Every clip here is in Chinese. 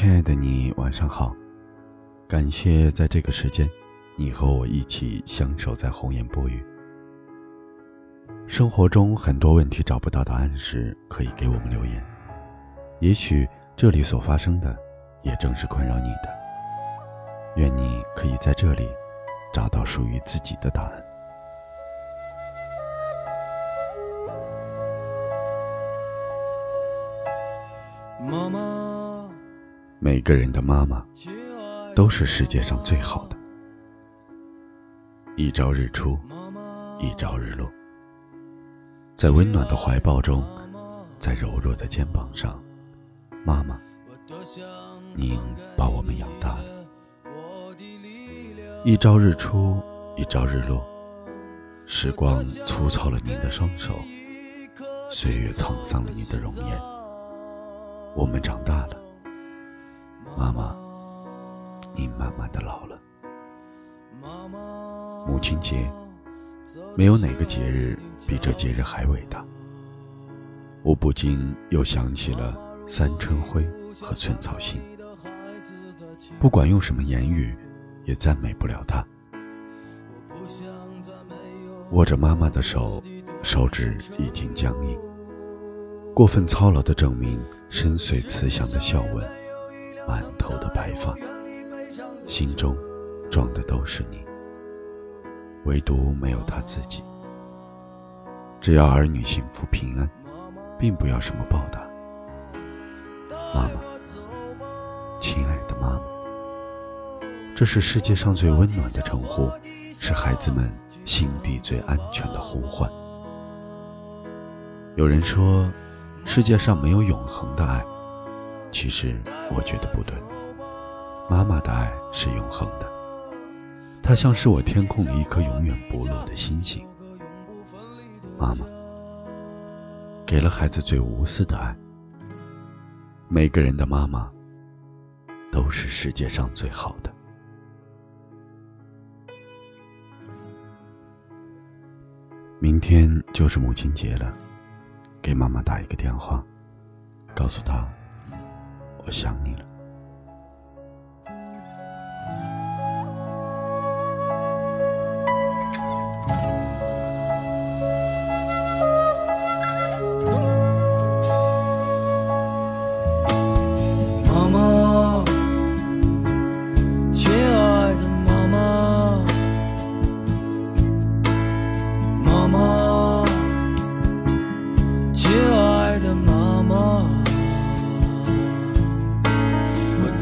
亲爱的你，晚上好。感谢在这个时间，你和我一起相守在红颜薄雨。生活中很多问题找不到答案时，可以给我们留言。也许这里所发生的，也正是困扰你的。愿你可以在这里找到属于自己的答案。妈妈，每个人的妈妈都是世界上最好的。一朝日出，一朝日落，在温暖的怀抱中，在柔弱的肩膀上，妈妈，您把我们养大了。一朝日出，一朝日落，时光粗糙了您的双手，岁月沧桑了您的容颜。我们长大了，妈妈，你慢慢的老了。母亲节，没有哪个节日比这节日还伟大。我不禁又想起了三春晖和寸草心，不管用什么言语，也赞美不了他。握着妈妈的手，手指已经僵硬。过分操劳的证明，深邃慈祥的笑纹，满头的白发，心中装的都是你，唯独没有他自己。只要儿女幸福平安，并不要什么报答。妈妈，亲爱的妈妈，这是世界上最温暖的称呼，是孩子们心底最安全的呼唤。有人说。世界上没有永恒的爱，其实我觉得不对。妈妈的爱是永恒的，她像是我天空里一颗永远不落的星星。妈妈给了孩子最无私的爱。每个人的妈妈都是世界上最好的。明天就是母亲节了。给妈妈打一个电话，告诉她我想你了。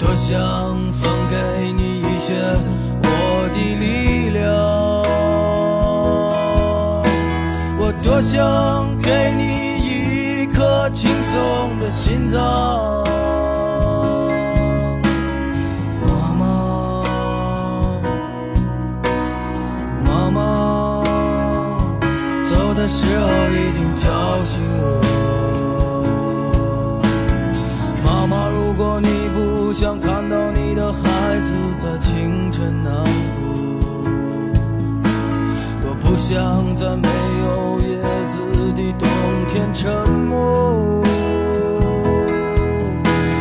多想分给你一些我的力量，我多想给你一颗轻松的心脏。妈妈，妈妈，走的时候一定叫醒我。在没有叶子的冬天沉默。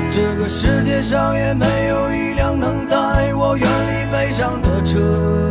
这个世界上也没有一辆能带我远离悲伤的车。